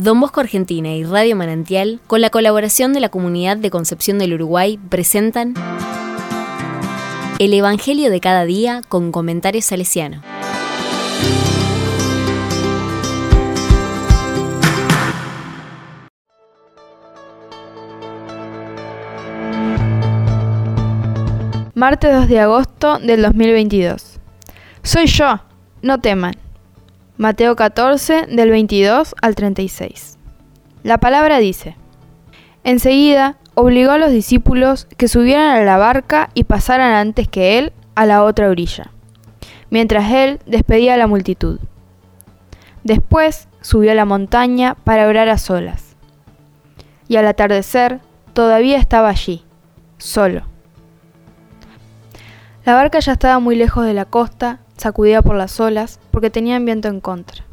Don Bosco Argentina y Radio Manantial, con la colaboración de la Comunidad de Concepción del Uruguay, presentan El Evangelio de cada día con comentarios salesiano. Martes 2 de agosto del 2022. Soy yo, no teman. Mateo 14 del 22 al 36. La palabra dice, Enseguida obligó a los discípulos que subieran a la barca y pasaran antes que él a la otra orilla, mientras él despedía a la multitud. Después subió a la montaña para orar a solas. Y al atardecer todavía estaba allí, solo. La barca ya estaba muy lejos de la costa, sacudida por las olas, porque tenían viento en contra.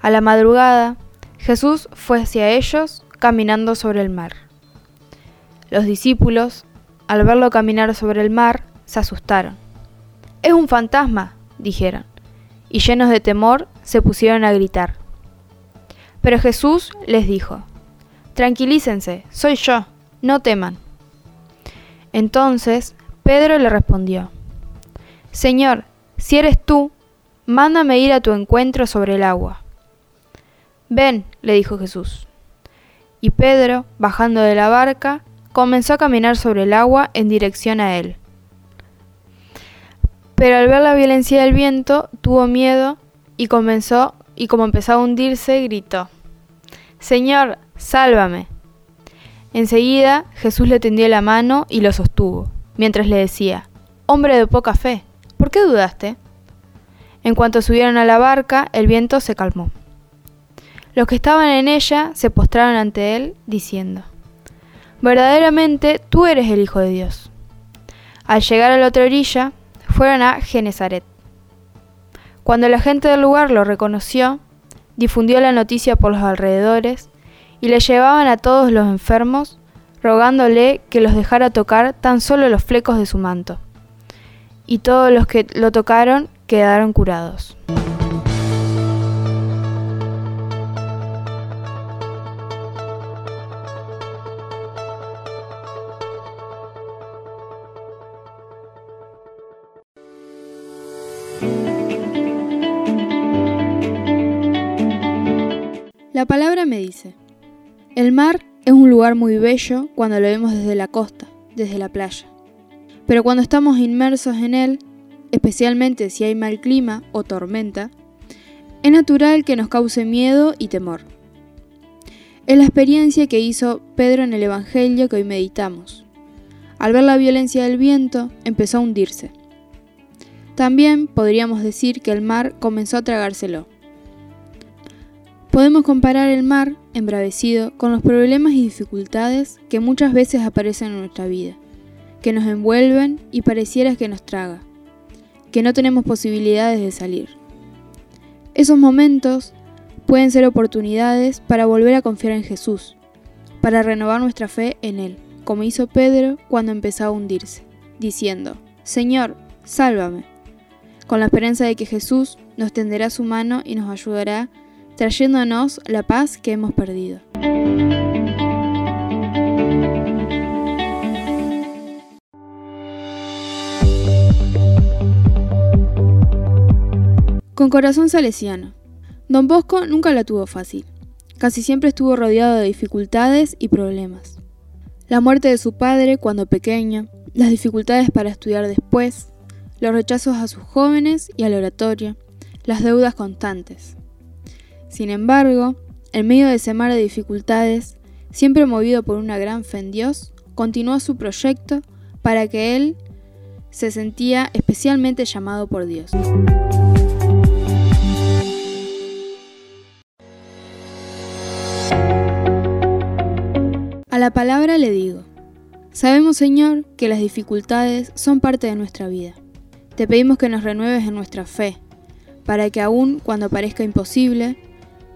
A la madrugada, Jesús fue hacia ellos caminando sobre el mar. Los discípulos, al verlo caminar sobre el mar, se asustaron. Es un fantasma, dijeron, y llenos de temor se pusieron a gritar. Pero Jesús les dijo, Tranquilícense, soy yo, no teman. Entonces Pedro le respondió, Señor, si eres tú, mándame ir a tu encuentro sobre el agua. Ven, le dijo Jesús. Y Pedro, bajando de la barca, comenzó a caminar sobre el agua en dirección a él. Pero al ver la violencia del viento, tuvo miedo y comenzó, y como empezó a hundirse, gritó, Señor, sálvame. Enseguida Jesús le tendió la mano y lo sostuvo mientras le decía, Hombre de poca fe, ¿por qué dudaste? En cuanto subieron a la barca, el viento se calmó. Los que estaban en ella se postraron ante él, diciendo, Verdaderamente tú eres el Hijo de Dios. Al llegar a la otra orilla, fueron a Genezaret. Cuando la gente del lugar lo reconoció, difundió la noticia por los alrededores y le llevaban a todos los enfermos rogándole que los dejara tocar tan solo los flecos de su manto. Y todos los que lo tocaron quedaron curados. La palabra me dice, el mar es un lugar muy bello cuando lo vemos desde la costa, desde la playa. Pero cuando estamos inmersos en él, especialmente si hay mal clima o tormenta, es natural que nos cause miedo y temor. Es la experiencia que hizo Pedro en el Evangelio que hoy meditamos. Al ver la violencia del viento, empezó a hundirse. También podríamos decir que el mar comenzó a tragárselo. Podemos comparar el mar, embravecido, con los problemas y dificultades que muchas veces aparecen en nuestra vida, que nos envuelven y pareciera que nos traga, que no tenemos posibilidades de salir. Esos momentos pueden ser oportunidades para volver a confiar en Jesús, para renovar nuestra fe en Él, como hizo Pedro cuando empezó a hundirse, diciendo, Señor, sálvame, con la esperanza de que Jesús nos tenderá su mano y nos ayudará trayéndonos la paz que hemos perdido. Con corazón salesiano. Don Bosco nunca la tuvo fácil. Casi siempre estuvo rodeado de dificultades y problemas. La muerte de su padre cuando pequeño, las dificultades para estudiar después, los rechazos a sus jóvenes y al oratorio, las deudas constantes. Sin embargo, en medio de ese mar de dificultades, siempre movido por una gran fe en Dios, continuó su proyecto para que él se sentía especialmente llamado por Dios. La palabra le digo, sabemos Señor que las dificultades son parte de nuestra vida. Te pedimos que nos renueves en nuestra fe, para que aun cuando parezca imposible,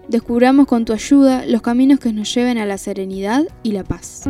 descubramos con tu ayuda los caminos que nos lleven a la serenidad y la paz.